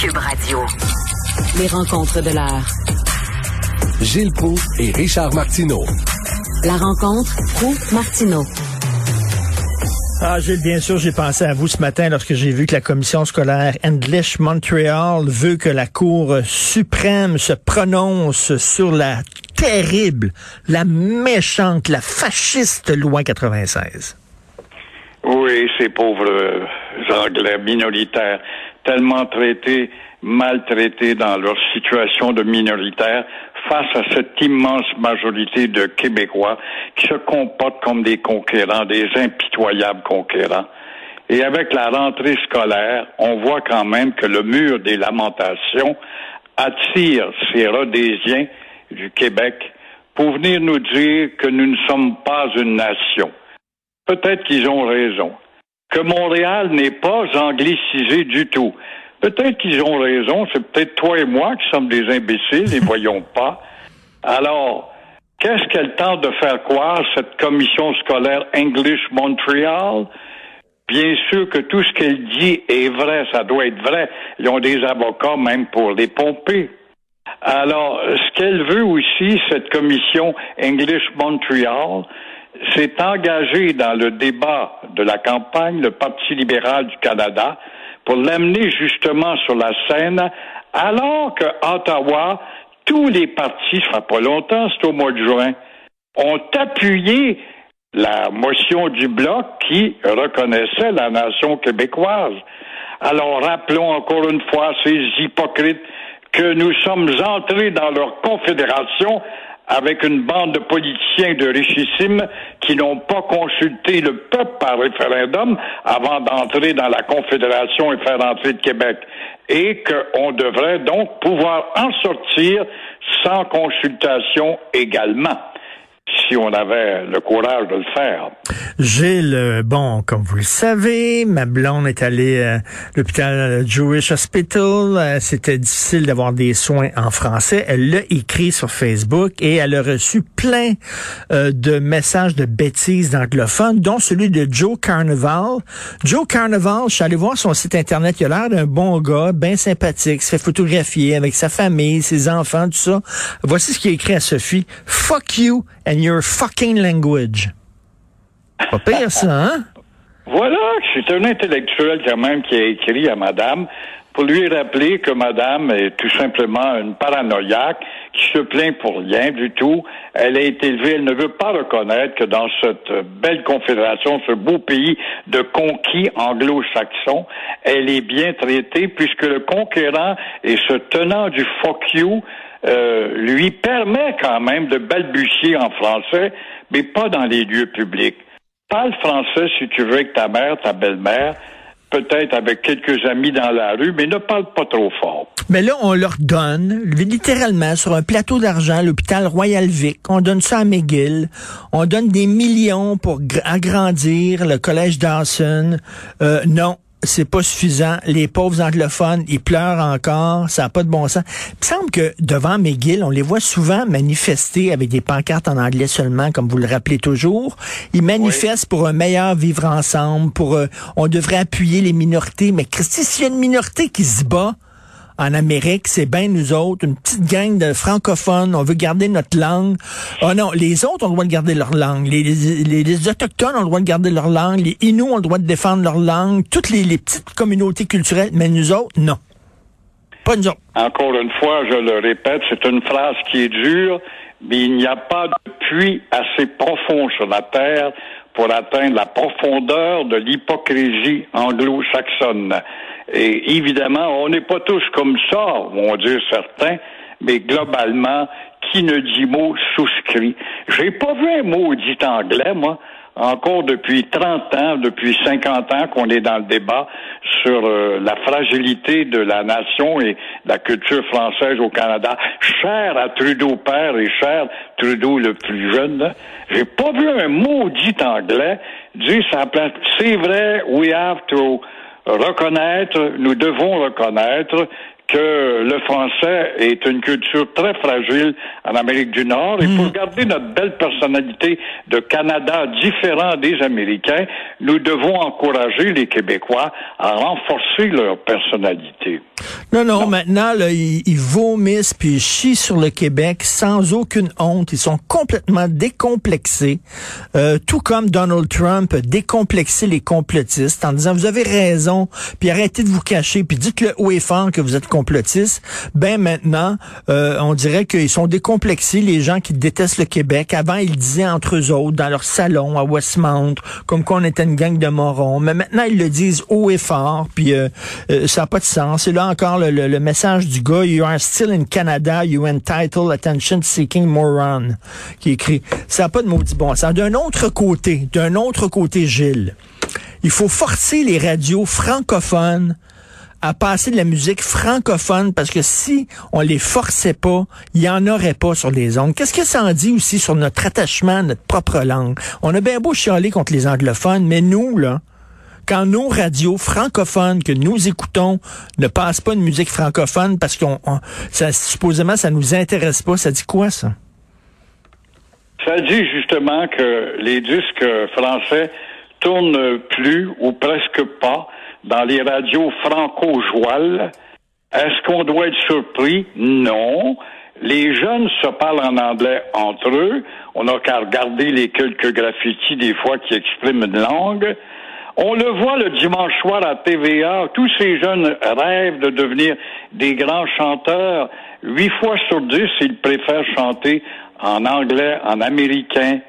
Cube Radio. Les rencontres de l'heure. Gilles Proux et Richard Martineau. La rencontre Proux-Martineau. Ah, Gilles, bien sûr, j'ai pensé à vous ce matin lorsque j'ai vu que la commission scolaire English Montreal veut que la Cour suprême se prononce sur la terrible, la méchante, la fasciste loi 96. Oui, ces pauvres Anglais minoritaires, tellement traités, maltraités dans leur situation de minoritaire, face à cette immense majorité de Québécois qui se comportent comme des conquérants, des impitoyables conquérants. Et avec la rentrée scolaire, on voit quand même que le mur des lamentations attire ces Rhodésiens du Québec pour venir nous dire que nous ne sommes pas une nation. Peut-être qu'ils ont raison. Que Montréal n'est pas anglicisé du tout. Peut-être qu'ils ont raison, c'est peut-être toi et moi qui sommes des imbéciles et voyons pas. Alors, qu'est-ce qu'elle tente de faire croire, cette commission scolaire English Montreal? Bien sûr que tout ce qu'elle dit est vrai, ça doit être vrai. Ils ont des avocats même pour les pomper. Alors, ce qu'elle veut aussi, cette commission English Montreal, c'est engager dans le débat de la campagne le Parti libéral du Canada pour l'amener justement sur la scène, alors que Ottawa, tous les partis, ça fera pas longtemps, c'est au mois de juin, ont appuyé la motion du bloc qui reconnaissait la nation québécoise. Alors rappelons encore une fois ces hypocrites que nous sommes entrés dans leur confédération avec une bande de politiciens de richissimes qui n'ont pas consulté le peuple par référendum avant d'entrer dans la Confédération et faire entrer le Québec. Et qu'on devrait donc pouvoir en sortir sans consultation également si on avait le courage de le faire. Gilles, euh, bon, comme vous le savez, ma blonde est allée à l'hôpital Jewish Hospital. Euh, c'était difficile d'avoir des soins en français. Elle l'a écrit sur Facebook et elle a reçu plein euh, de messages de bêtises d'anglophones, dont celui de Joe Carnival. Joe Carnival, je suis allé voir son site internet. Il a l'air d'un bon gars, bien sympathique, se fait photographier avec sa famille, ses enfants, tout ça. Voici ce qu'il a écrit à Sophie. Fuck you and your fucking language. Pas pire, ça, hein? Voilà, c'est un intellectuel quand même qui a écrit à madame pour lui rappeler que madame est tout simplement une paranoïaque qui se plaint pour rien du tout. Elle a été élevée, elle ne veut pas reconnaître que dans cette belle confédération, ce beau pays de conquis anglo-saxons, elle est bien traitée puisque le conquérant et ce tenant du fuck you euh, lui permet quand même de balbutier en français, mais pas dans les lieux publics. Parle français si tu veux avec ta mère, ta belle-mère, peut-être avec quelques amis dans la rue, mais ne parle pas trop fort. Mais là, on leur donne, littéralement, sur un plateau d'argent, l'hôpital Royal Vic, on donne ça à McGill, on donne des millions pour agrandir le collège Dawson. Euh, non, c'est pas suffisant. Les pauvres anglophones, ils pleurent encore. Ça n'a pas de bon sens. Il me semble que devant McGill, on les voit souvent manifester avec des pancartes en anglais seulement, comme vous le rappelez toujours. Ils manifestent pour un meilleur vivre ensemble, pour euh, on devrait appuyer les minorités. Mais Christy, s'il y a une minorité qui se bat en Amérique, c'est bien nous autres, une petite gang de francophones, on veut garder notre langue. Oh non, les autres ont le droit de garder leur langue. Les, Autochtones ont le droit de garder leur langue. Les Inuits ont le droit de défendre leur langue. Toutes les, les petites communautés culturelles, mais nous autres, non. Pas nous autres. Encore une fois, je le répète, c'est une phrase qui est dure, mais il n'y a pas de puits assez profond sur la terre pour atteindre la profondeur de l'hypocrisie anglo-saxonne. Et évidemment, on n'est pas tous comme ça, vont dire certains, mais globalement, qui ne dit mot souscrit. J'ai pas vu un mot dit anglais, moi encore depuis 30 ans, depuis 50 ans qu'on est dans le débat sur euh, la fragilité de la nation et la culture française au Canada. Cher à Trudeau père et cher Trudeau le plus jeune, j'ai pas vu un mot dit anglais dire ça C'est vrai, we have to reconnaître, nous devons reconnaître que le français est une culture très fragile en Amérique du Nord. Et pour mm. garder notre belle personnalité de Canada différent des Américains, nous devons encourager les Québécois à renforcer leur personnalité. Non, non, maintenant, là, ils, vomissent puis ils chient sur le Québec sans aucune honte. Ils sont complètement décomplexés. Euh, tout comme Donald Trump a décomplexé les complotistes en disant, vous avez raison, puis arrêtez de vous cacher, puis dites-le haut et fort que vous êtes complotistes. Ben maintenant, euh, on dirait qu'ils sont décomplexés, les gens qui détestent le Québec. Avant, ils disaient entre eux autres, dans leur salon à Westmount, comme qu'on était une gang de morons. Mais maintenant, ils le disent haut et fort, puis euh, ça n'a pas de sens. Et là, encore le, message du gars, You are still in Canada, you entitled attention seeking moron, qui écrit. Ça n'a pas de maudit bon sens. D'un autre côté, d'un autre côté, Gilles, il faut forcer les radios francophones à passer de la musique francophone parce que si on les forçait pas, il y en aurait pas sur les ondes. Qu'est-ce que ça en dit aussi sur notre attachement à notre propre langue? On a bien beau chialer contre les anglophones, mais nous, là, quand nos radios francophones que nous écoutons ne passent pas de musique francophone parce qu'on ça supposément ça nous intéresse pas, ça dit quoi ça? Ça dit justement que les disques français tournent plus ou presque pas dans les radios franco-jouales. Est-ce qu'on doit être surpris? Non. Les jeunes se parlent en anglais entre eux. On n'a qu'à regarder les quelques graffitis des fois qui expriment une langue. On le voit le dimanche soir à TVA, tous ces jeunes rêvent de devenir des grands chanteurs. Huit fois sur dix, ils préfèrent chanter en anglais, en américain.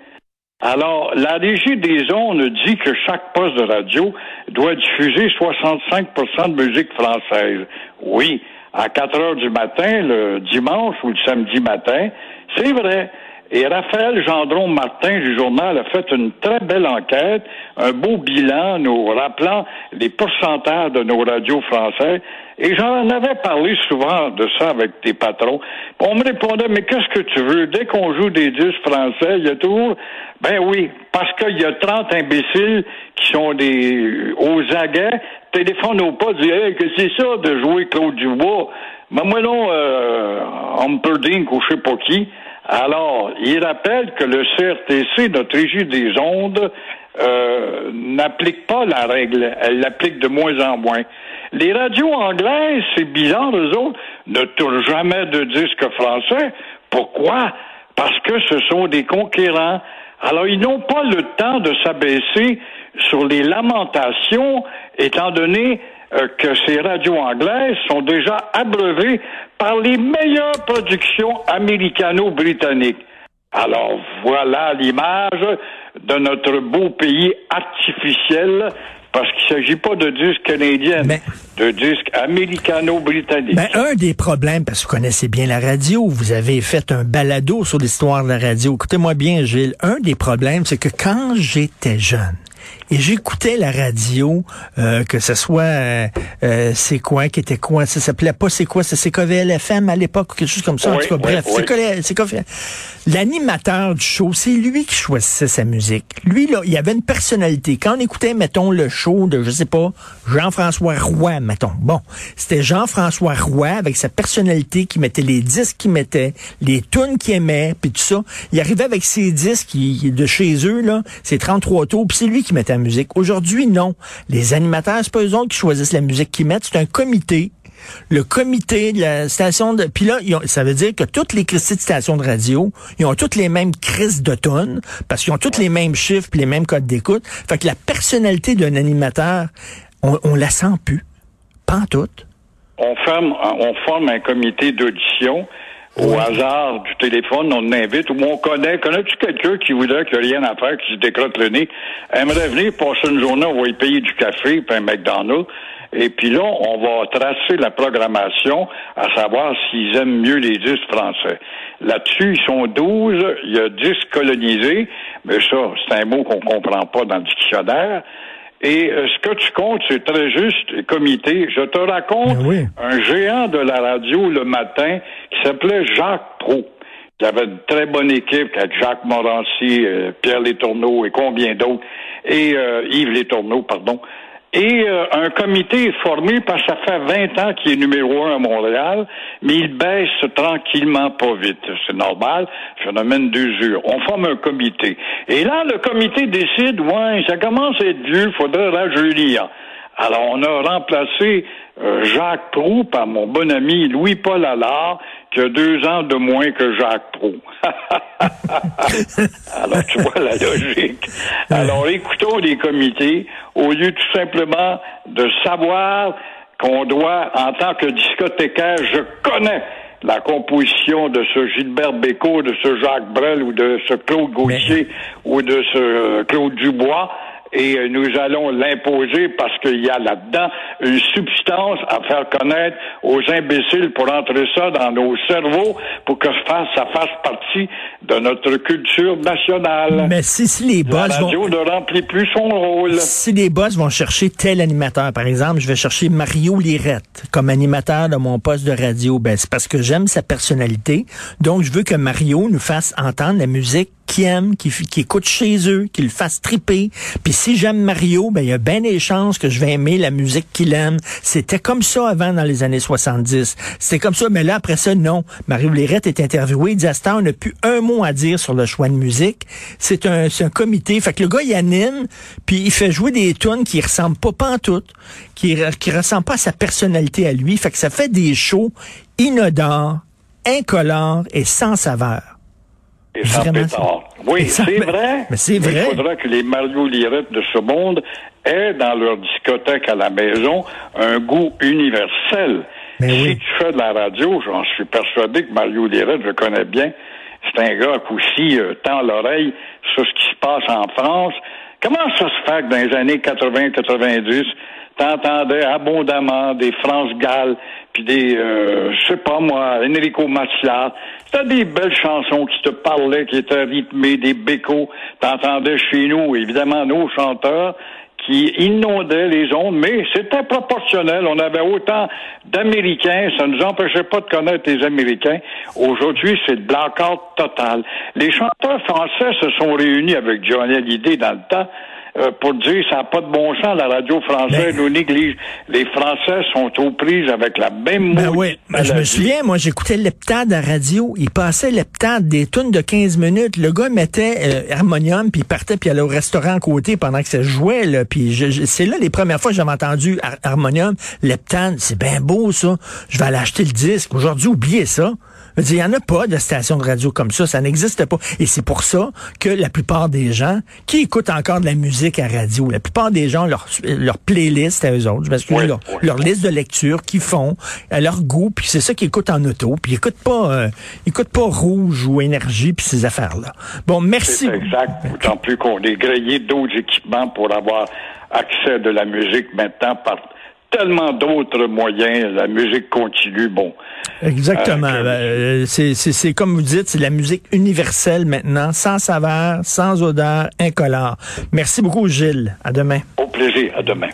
Alors, la régie des ondes dit que chaque poste de radio doit diffuser 65% de musique française. Oui, à 4 heures du matin, le dimanche ou le samedi matin, c'est vrai. Et Raphaël Gendron Martin du journal a fait une très belle enquête, un beau bilan nous rappelant les pourcentages de nos radios français. Et j'en avais parlé souvent de ça avec tes patrons. On me répondait, mais qu'est-ce que tu veux? Dès qu'on joue des disques français, il y a toujours, ben oui, parce qu'il y a 30 imbéciles qui sont des, aux aguets, téléphonent au pas, disent, hey, que c'est ça de jouer Claude Dubois? Mais moi non, euh, Humperdinck ou je sais pas qui. Alors, il rappelle que le CRTC, notre régie des ondes, euh, n'applique pas la règle. Elle l'applique de moins en moins. Les radios anglaises, c'est bizarre, eux autres, ne tournent jamais de disques français. Pourquoi? Parce que ce sont des conquérants. Alors, ils n'ont pas le temps de s'abaisser sur les lamentations, étant donné euh, que ces radios anglaises sont déjà abreuvées par les meilleures productions américano-britanniques. Alors voilà l'image de notre beau pays artificiel parce qu'il ne s'agit pas de disques canadiens, de disques américano-britanniques. Ben, un des problèmes, parce que vous connaissez bien la radio, vous avez fait un balado sur l'histoire de la radio. Écoutez-moi bien, Gilles. Un des problèmes, c'est que quand j'étais jeune, et j'écoutais la radio, euh, que ce soit euh, euh, c'est quoi, qui était quoi, ça s'appelait pas c'est quoi, c'est CKVL-FM à l'époque ou quelque chose comme ça. en tout cas, bref, c'est L'animateur du show, c'est lui qui choisissait sa musique. Lui, là, il avait une personnalité. Quand on écoutait, mettons, le show de, je sais pas, Jean-François Roy, mettons. Bon, c'était Jean-François Roy avec sa personnalité qui mettait les disques qu'il mettait, les tunes qu'il aimait, puis tout ça. Il arrivait avec ses disques de chez eux, là, ses 33 tours, puis c'est lui qui mettait la musique. Aujourd'hui, non. Les animateurs, c'est pas eux autres qui choisissent la musique qu'ils mettent. C'est un comité le comité de la station de... Puis là, ça veut dire que toutes les Christie de stations de radio, ils ont toutes les mêmes crises de tonnes, parce qu'ils ont tous les mêmes chiffres puis les mêmes codes d'écoute. Fait que la personnalité d'un animateur, on, on la sent plus. Pas en on on forme un comité d'audition au hasard du téléphone, on invite, ou on connaît, connais-tu quelqu'un qui voudrait qu'il n'y a rien à faire, qui se décrotte le nez, aimerait venir passer une journée, on va y payer du café, puis un McDonald's, et puis là, on va tracer la programmation, à savoir s'ils aiment mieux les 10 français. Là-dessus, ils sont 12, il y a 10 colonisés, mais ça, c'est un mot qu'on comprend pas dans le dictionnaire. Et euh, ce que tu comptes, c'est très juste, comité. Je te raconte Ben oui. un géant de la radio le matin qui s'appelait Jacques Pro. Il avait une très bonne équipe avec Jacques Morancy, euh, Pierre Létourneau et combien d'autres, et euh, Yves Létourneau, pardon. Et euh, un comité est formé parce que ça fait 20 ans qu'il est numéro un à Montréal, mais il baisse tranquillement pas vite. C'est normal, phénomène d'usure. On forme un comité. Et là, le comité décide, ouais, ça commence à être vieux, faudrait rajeunir. Alors, on a remplacé euh, Jacques Proux par mon bon ami Louis-Paul Allard, qui a deux ans de moins que Jacques Proux. Alors, tu vois la logique. Alors, écoutons les comités, au lieu tout simplement de savoir qu'on doit, en tant que discothécaire, je connais la composition de ce Gilbert Bécaud, de ce Jacques Brel ou de ce Claude Gauthier ou de ce euh, Claude Dubois. Et euh, nous allons l'imposer parce qu'il y a là-dedans une substance à faire connaître aux imbéciles pour entrer ça dans nos cerveaux pour que ça fasse, partie de notre culture nationale. Mais si, si les La boss radio vont... ne remplit plus son rôle. Si les boss vont chercher tel animateur, par exemple, je vais chercher Mario Lirette comme animateur de mon poste de radio, ben c'est parce que j'aime sa personnalité. Donc, je veux que Mario nous fasse entendre la musique qu'il aime, qu'il f- qu'il écoute chez eux, qu'il le fasse triper. Puis si j'aime Mario, ben il y a bien des chances que je vais aimer la musique qu'il aime. C'était comme ça avant dans les années 70. C'était comme ça, mais là après ça, non. Mario Lirette est interviewé, il dit à on n'a plus un mot à dire sur le choix de musique. C'est un, un comité. Fait que le gars, il anime, puis il fait jouer des tunes qui ressemblent pas pantoute, qui, qui ressemblent pas à sa personnalité à lui. Fait que ça fait des shows inodores, incolores et sans saveur. Et Vraiment, pétard. Oui, c'est vrai. mais c'est vrai. Il faudra que les Mario Lirette de ce monde aient dans leur discothèque à la maison un goût universel. Mais si oui. tu fais de la radio, j'en suis persuadé que Mario Lirette, je connais bien, c'est un gars qui aussi euh, tend l'oreille sur ce qui se passe en France. Comment ça se fait que dans les années 80-90, t'entendais abondamment des France Gall, puis des, euh, je sais pas moi, Enrico Macias. C'était des belles chansons qui te parlaient, qui étaient rythmées, des bécos. T'entendais chez nous, évidemment, nos chanteurs qui inondaient les ondes, mais c'était proportionnel. On avait autant d'Américains, ça ne nous empêchait pas de connaître les Américains. Aujourd'hui, c'est le blackout total. Les chanteurs français se sont réunis avec Johnny Hallyday dans le temps euh, pour dire ça n'a pas de bon sens, la radio française nous néglige. Les Français sont aux prises avec la même Ben oui, ben, je me souviens, moi j'écoutais Leptade à radio, il passait Leptade des tunes de 15 minutes, le gars mettait euh, harmonium puis il partait puis il allait au restaurant à côté pendant que ça jouait là, puis je- je- c'est là les premières fois que j'avais entendu har- harmonium, Leptade, c'est bien beau ça. Je vais aller acheter le disque. Aujourd'hui, oubliez ça. Il n'y en a pas de station de radio comme ça, ça n'existe pas. Et c'est pour ça que la plupart des gens qui écoutent encore de la musique à radio, la plupart des gens, leur, leur playlist à eux autres, je m'excuse, Oui, leur, oui. leur liste de lecture qu'ils font à leur goût, puis c'est ça qu'ils écoutent en auto, puis ils écoutent pas, euh, ils écoutent pas rouge ou énergie puis ces affaires-là. Bon, merci. Exact. D'autant plus qu'on est grillé d'autres équipements pour avoir accès de la musique maintenant par tellement d'autres moyens. La musique continue, bon. Exactement. Euh, que- Euh, c'est comme vous dites, c'est la musique universelle maintenant, sans saveur, sans odeur, incolore. Merci beaucoup, Gilles. À demain. Au plaisir. À demain.